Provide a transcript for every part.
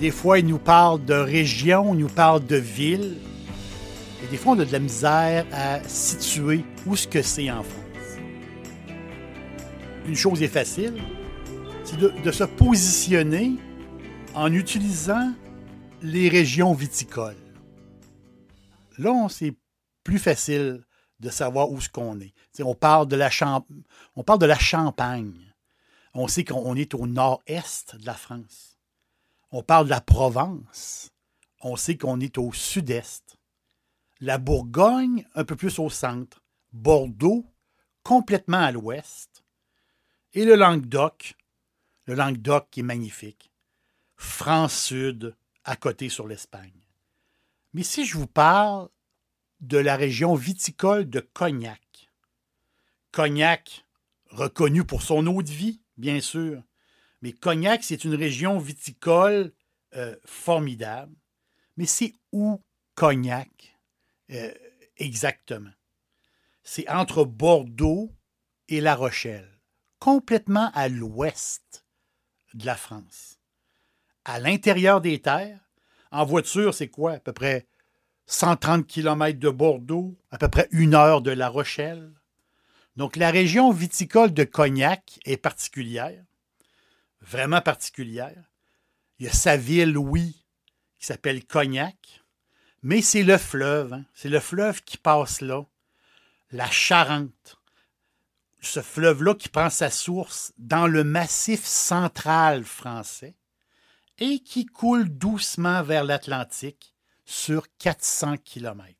des fois ils nous parlent de région, ils nous parlent de ville, et des fois on a de la misère à situer où ce que c'est en France. Une chose est facile, c'est de, se positionner en utilisant les régions viticoles. Là, c'est plus facile de savoir où ce qu'on est. on parle de la Champagne. On sait qu'on est au nord-est de la France. On parle de la Provence. On sait qu'on est au sud-est. La Bourgogne, un peu plus au centre. Bordeaux, complètement à l'ouest. Et le Languedoc, le Languedoc qui est magnifique. France-Sud, à côté sur l'Espagne. Mais si je vous parle de la région viticole de Cognac. Cognac, reconnu pour son eau de vie, bien sûr, mais Cognac, c'est une région viticole euh, formidable. Mais c'est où Cognac euh, exactement? C'est entre Bordeaux et La Rochelle, complètement à l'ouest de la France. À l'intérieur des terres, en voiture, c'est quoi? À peu près 130 km de Bordeaux, à peu près une heure de La Rochelle. Donc la région viticole de Cognac est particulière, vraiment particulière. Il y a sa ville, oui, qui s'appelle Cognac, mais c'est le fleuve, hein. c'est le fleuve qui passe là, la Charente. Ce fleuve-là qui prend sa source dans le massif central français et qui coule doucement vers l'Atlantique sur 400 km.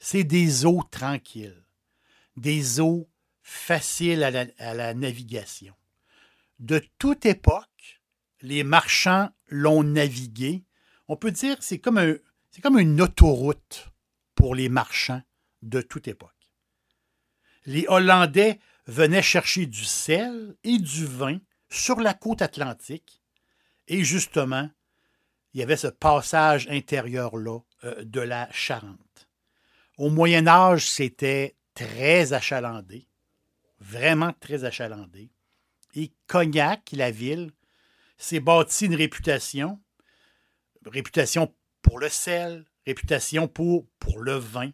C'est des eaux tranquilles, des eaux faciles à la, navigation. De toute époque, les marchands l'ont navigué. On peut dire que c'est comme, c'est comme une autoroute pour les marchands de toute époque. Les Hollandais venaient chercher du sel et du vin sur la côte atlantique et justement, il y avait ce passage intérieur-là euh, de la Charente. Au Moyen Âge, c'était très achalandé, vraiment très achalandé. Et Cognac, la ville, s'est bâti une réputation, réputation pour le sel, réputation pour, pour le vin.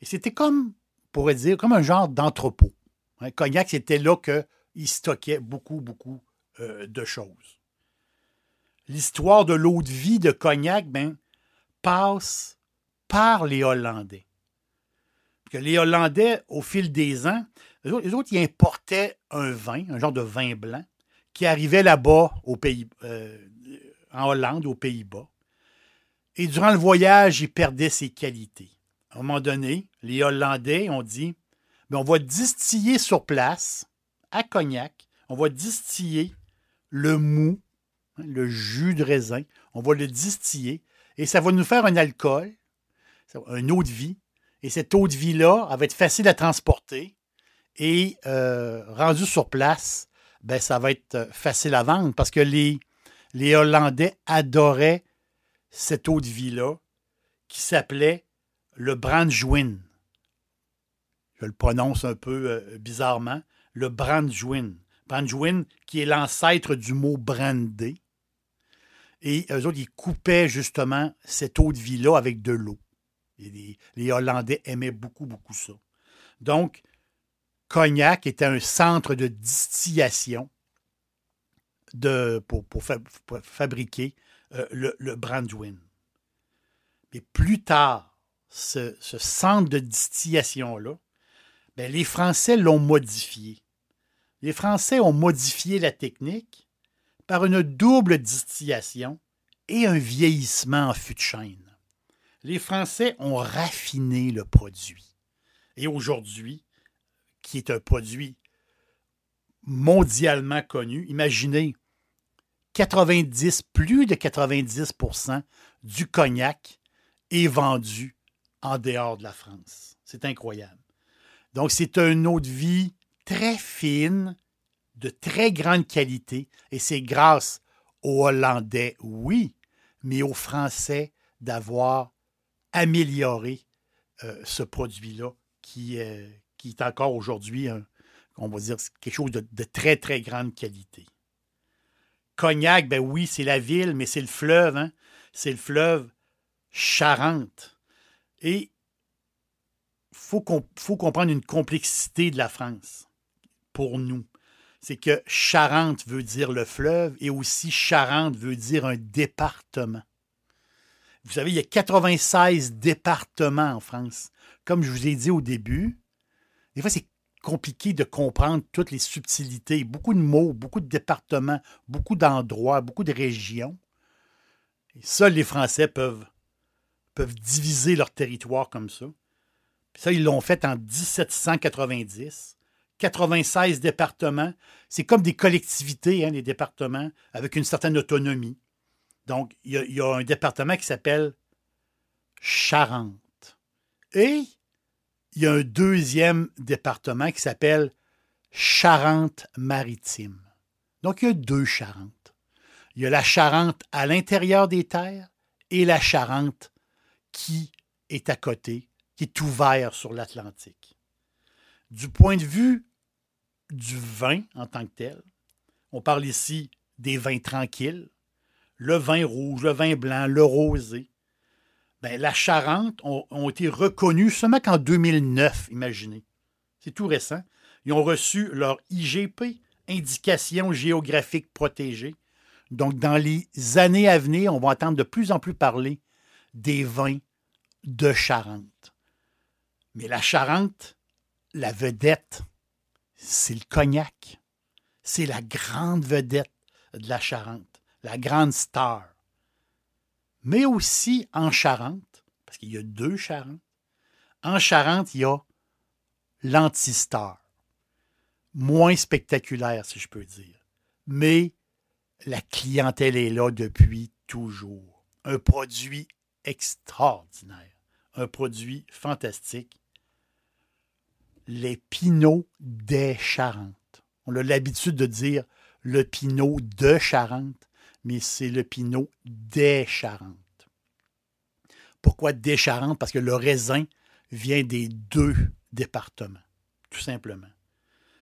Et c'était comme, on pourrait dire, comme un genre d'entrepôt. Hein, Cognac, c'était là qu'il stockait beaucoup, beaucoup euh, de choses l'histoire de l'eau de vie de Cognac ben, passe par les Hollandais. Que les Hollandais, au fil des ans, les autres, ils importaient un vin, un genre de vin blanc, qui arrivait là-bas euh, en Hollande, aux Pays-Bas. Et durant le voyage, il perdait ses qualités. À un moment donné, les Hollandais ont dit ben, on va distiller sur place, à Cognac, on va distiller le mou Hein, le jus de raisin. On va le distiller et ça va nous faire un alcool, un eau de vie Et cette eau de vie-là, elle va être facile à transporter. Et euh, rendu sur place, ben, ça va être euh, facile à vendre parce que les, Hollandais adoraient cette eau de vie-là qui s'appelait le Brandjwin. Je le prononce un peu euh, bizarrement. Le Brandjwin. Brandjwin, qui est l'ancêtre du mot brandé. Et eux autres, ils coupaient justement cette eau de vie-là avec de l'eau. Les, les Hollandais aimaient beaucoup, beaucoup ça. Donc, Cognac était un centre de distillation pour, fabriquer euh, le, le Brandwin. Mais plus tard, ce, centre de distillation-là, ben, les Français l'ont modifié. Les Français ont modifié la technique par une double distillation et un vieillissement en fût de chêne. Les Français ont raffiné le produit. Et aujourd'hui, qui est un produit mondialement connu, imaginez 90, plus de 90% du cognac est vendu en dehors de la France. C'est incroyable. Donc, c'est un eau de vie très fine, de très grande qualité, et c'est grâce aux Hollandais, oui, mais aux Français d'avoir amélioré euh, ce produit-là qui, qui, est encore aujourd'hui, on va dire, quelque chose de, très, très grande qualité. Cognac, ben oui, c'est la ville, mais c'est le fleuve, hein? c'est le fleuve Charente. Et faut il faut comprendre une complexité de la France pour nous. C'est que Charente veut dire le fleuve et aussi Charente veut dire un département. Vous savez, il y a 96 départements en France. Comme je vous ai dit au début, des fois, c'est compliqué de comprendre toutes les subtilités. Beaucoup de mots, beaucoup de départements, beaucoup d'endroits, beaucoup de régions. Et seuls les Français peuvent peuvent diviser leur territoire comme ça. ça, ils l'ont fait en 1790. 96 départements. C'est comme des collectivités, hein, les départements, avec une certaine autonomie. Donc, il y a, un département qui s'appelle Charente. Et il y a un deuxième département qui s'appelle Charente-Maritime. Donc, il y a deux Charentes. Il y a la Charente à l'intérieur des terres et la Charente qui est à côté, qui est ouvert sur l'Atlantique. Du point de vue du vin en tant que tel, on parle ici des vins tranquilles, le vin rouge, le vin blanc, le rosé. Ben, la Charente ont, été reconnus seulement qu'en 2009, imaginez. C'est tout récent. Ils ont reçu leur IGP, Indication géographique protégée. Donc, dans les années à venir, on va entendre de plus en plus parler des vins de Charente. Mais la Charente, la vedette, c'est le cognac. C'est la grande vedette de la Charente, la grande star. Mais aussi en Charente, parce qu'il y a deux Charentes, en Charente, il y a l'antistar. Moins spectaculaire, si je peux dire. Mais la clientèle est là depuis toujours. Un produit extraordinaire, un produit fantastique. Les pinots des Charentes. On a l'habitude de dire le pinot de Charente, mais c'est le pinot des. Pourquoi des? Parce que le raisin vient des deux départements, tout simplement.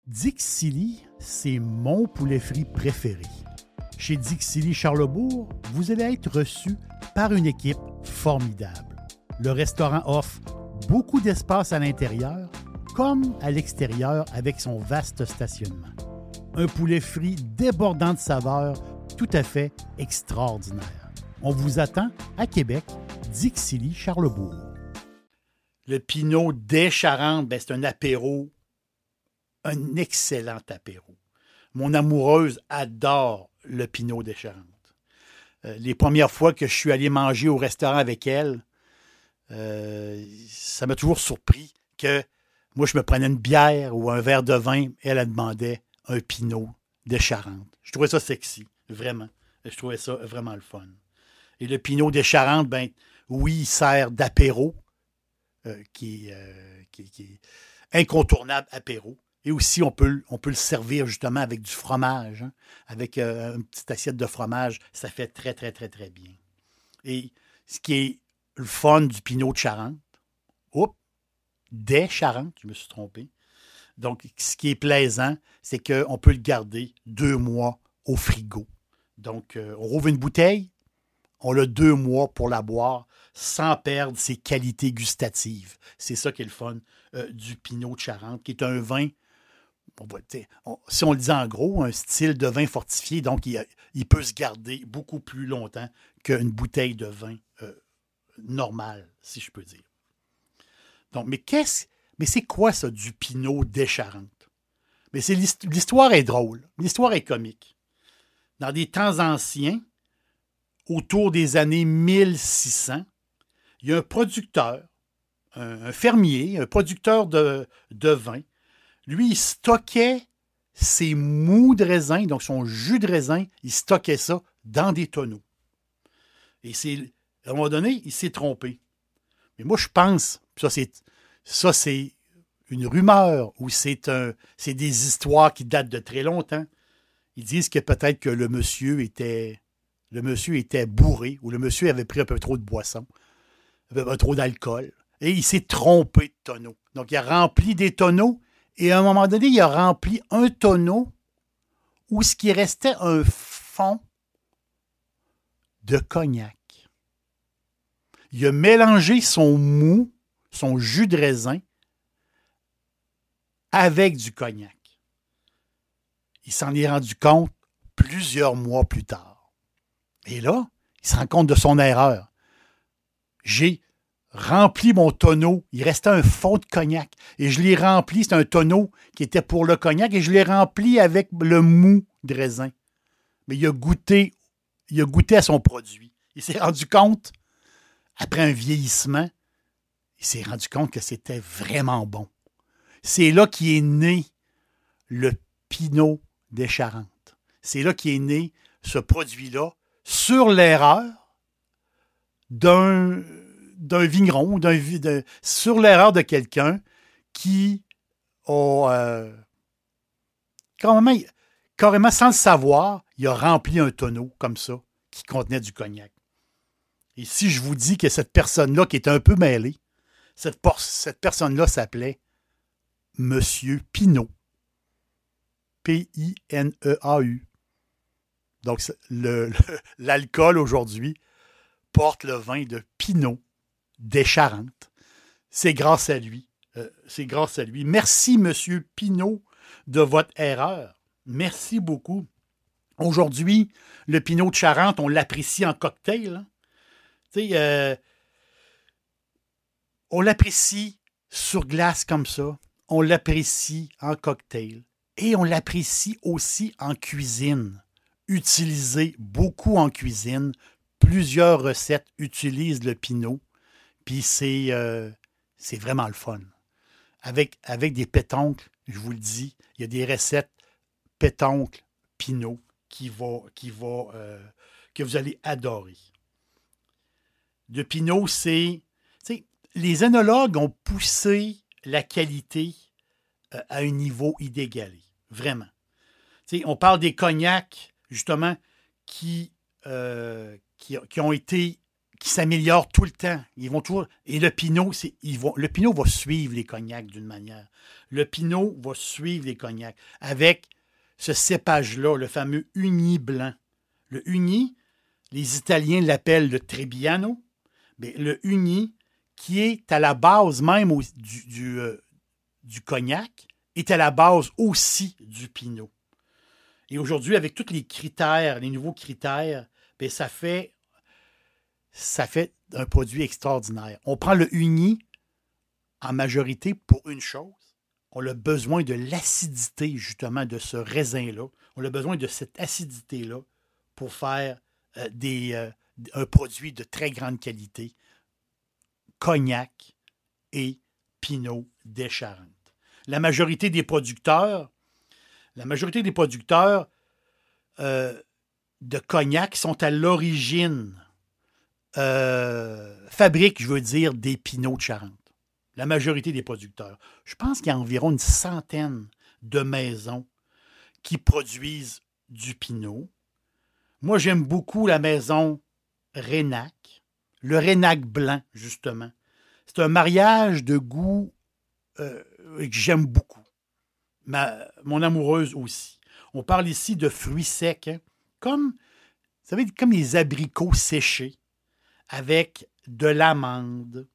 Dixili, c'est mon poulet frit préféré. Chez Dixili Charlebourg, vous allez être reçu par une équipe formidable. Le restaurant offre beaucoup d'espace à l'intérieur comme à l'extérieur avec son vaste stationnement. Un poulet frit débordant de saveurs tout à fait extraordinaire. On vous attend à Québec, Dixilly, Charlebourg. Le Pinot des Charentes, c'est un apéro, un excellent apéro. Mon amoureuse adore le Pinot des Charentes. Euh, les premières fois que je suis allé manger au restaurant avec elle, euh, ça m'a toujours surpris que moi, je me prenais une bière ou un verre de vin, et elle, elle demandait un pinot de Charente. Je trouvais ça sexy, vraiment. Je trouvais ça vraiment le fun. Et le pinot de Charente, ben, oui, il sert d'apéro, qui, est incontournable apéro. Et aussi, on peut, on peut le servir justement avec du fromage, hein. avec une petite assiette de fromage. Ça fait très, très, très, très bien. Et ce qui est le fun du Pinot de Charente, oups, des Charentes, je me suis trompé. Donc, ce qui est plaisant, c'est qu'on peut le garder deux mois au frigo. Donc, euh, on rouvre une bouteille, on a deux mois pour la boire sans perdre ses qualités gustatives. C'est ça qui est le fun euh, du Pinot de Charente, qui est un vin, si on le dit en gros, un style de vin fortifié, donc il, peut se garder beaucoup plus longtemps qu'une bouteille de vin euh, normale, si je peux dire. Donc, mais qu'est-ce, mais c'est quoi ça du Pinot des Charentes? Mais c'est l'histoire est drôle, l'histoire est comique. Dans des temps anciens, autour des années 1600, il y a un producteur, un, fermier, un producteur de, de, vin. Lui, il stockait ses mous de raisin, donc son jus de raisin, il stockait ça dans des tonneaux. Et c'est, à un moment donné, il s'est trompé. Mais moi, je pense, ça c'est, ça c'est une rumeur ou c'est des histoires qui datent de très longtemps. Ils disent que peut-être que le monsieur était, bourré ou le monsieur avait pris un peu trop de boisson, un peu trop d'alcool et il s'est trompé de tonneau. Donc il a rempli des tonneaux et à un moment donné, il a rempli un tonneau où ce qui restait un fond de cognac. Il a mélangé son mou, son jus de raisin, avec du cognac. Il s'en est rendu compte plusieurs mois plus tard. Et là, il se rend compte de son erreur. J'ai rempli mon tonneau. Il restait un fond de cognac. Et je l'ai rempli. C'est un tonneau qui était pour le cognac. Et je l'ai rempli avec le mou de raisin. Mais il a goûté, il a goûté à son produit. Il s'est rendu compte, après un vieillissement, il s'est rendu compte que c'était vraiment bon. C'est là qu'est né le Pinot des Charentes. C'est là qu'est né ce produit-là sur l'erreur d'un vigneron, d'un, sur l'erreur de quelqu'un qui a euh, carrément, carrément, sans le savoir, il a rempli un tonneau comme ça qui contenait du cognac. Et si je vous dis que cette personne-là qui est un peu mêlée, cette, cette personne-là s'appelait Monsieur Pinot. P-I-N-E-A-U. Donc, l'alcool aujourd'hui porte le vin de Pinot des Charentes. C'est grâce à lui. Euh, c'est grâce à lui. Merci, Monsieur Pinot, de votre erreur. Merci beaucoup. Aujourd'hui, le Pinot de Charente, on l'apprécie en cocktail. Hein. Euh, on l'apprécie sur glace comme ça. On l'apprécie en cocktail. Et on l'apprécie aussi en cuisine. Utilisé beaucoup en cuisine. Plusieurs recettes utilisent le pinot. Puis euh, c'est vraiment le fun. Avec, avec des pétoncles, je vous le dis, il y a des recettes pétoncles pinot qui qui euh, que vous allez adorer. De pinot, c'est. Les œnologues ont poussé la qualité à un niveau idégalé. Vraiment. on parle des cognacs, justement, qui, qui, qui, ont été qui s'améliorent tout le temps. Ils vont toujours. Et le Pinot, c'est, ils le Pinot va suivre les cognacs d'une manière. Le Pinot va suivre les cognacs avec ce cépage-là, le fameux Uni blanc. Le Uni, les Italiens l'appellent le Trebbiano, mais le Uni, qui est à la base même du, du, euh, du, cognac, est à la base aussi du Pinot. Et aujourd'hui, avec tous les critères, les nouveaux critères, bien, ça fait un produit extraordinaire. On prend le uni en majorité pour une chose. On a besoin de l'acidité, justement, de ce raisin-là. On a besoin de cette acidité-là pour faire euh, des, euh, un produit de très grande qualité. Cognac et Pinot des. La majorité des producteurs, euh, de cognac sont à l'origine euh, fabrique, je veux dire, des pinots de Charente. la majorité des producteurs. Je pense qu'il y a environ une centaine de maisons qui produisent du pinot. Moi, j'aime beaucoup la maison Rénac, le Rénac blanc, justement. C'est un mariage de goût euh, que j'aime beaucoup. Mon amoureuse aussi. On parle ici de fruits secs, hein. comme, comme les abricots séchés, avec de l'amande.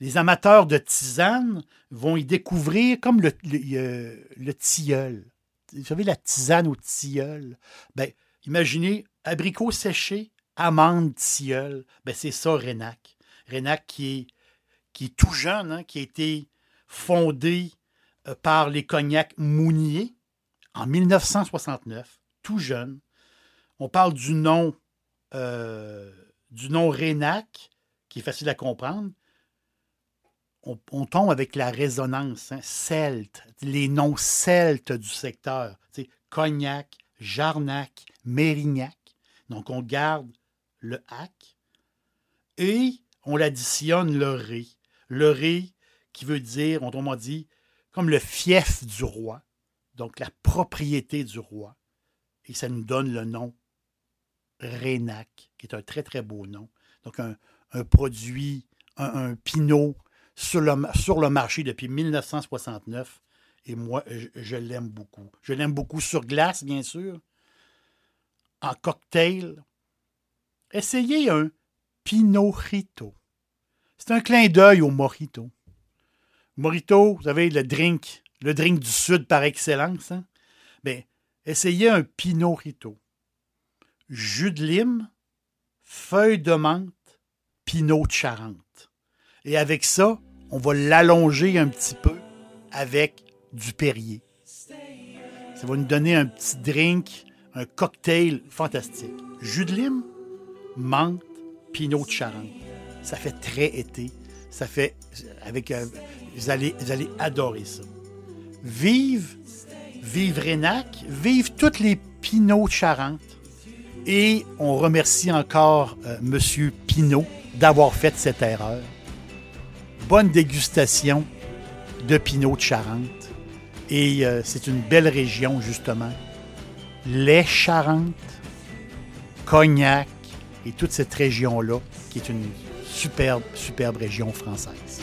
Les amateurs de tisane vont y découvrir comme le, le, euh, le tilleul. Vous savez, la tisane au tilleul. Ben, imaginez, abricots séchés, amande, tilleul. Ben, c'est ça, Rénac. Rénac qui est, qui est tout jeune, hein, qui a été fondé euh, par les cognacs Mounier en 1969, tout jeune. On parle du nom, euh, du nom Rénac, qui est facile à comprendre. On, tombe avec la résonance, hein, celte, les noms celtes du secteur. Cognac, Jarnac, Mérignac. Donc on garde le hac et on l'additionne le ré. Le ré qui veut dire, autrement dit, comme le fief du roi, donc la propriété du roi. Et ça nous donne le nom Rénac, qui est un très très beau nom. Donc un, produit, un, pinot sur le, marché depuis 1969. Et moi, je, l'aime beaucoup. Je l'aime beaucoup sur glace, bien sûr. En cocktail. Essayez un Pinot Rito. C'est un clin d'œil au Mojito. Mojito, vous savez, le drink, le drink du Sud par excellence. Hein? Bien, essayez un Pinot Rito. Jus de lime, feuilles de menthe, Pinot de Charente. Et avec ça, on va l'allonger un petit peu avec du Perrier. Ça va nous donner un petit drink, un cocktail fantastique. Jus de lime, menthe, Pinot de Charente. Ça fait très été. Ça fait avec euh, vous allez, adorer ça. Vive, vive Rénac, vive toutes les Pinots de Charente. Et on remercie encore euh, M. Pinot d'avoir fait cette erreur. Bonne dégustation de Pinot de Charente. Et euh, c'est une belle région, justement. Les Charentes, Cognac et toute cette région-là, qui est une superbe, superbe région française.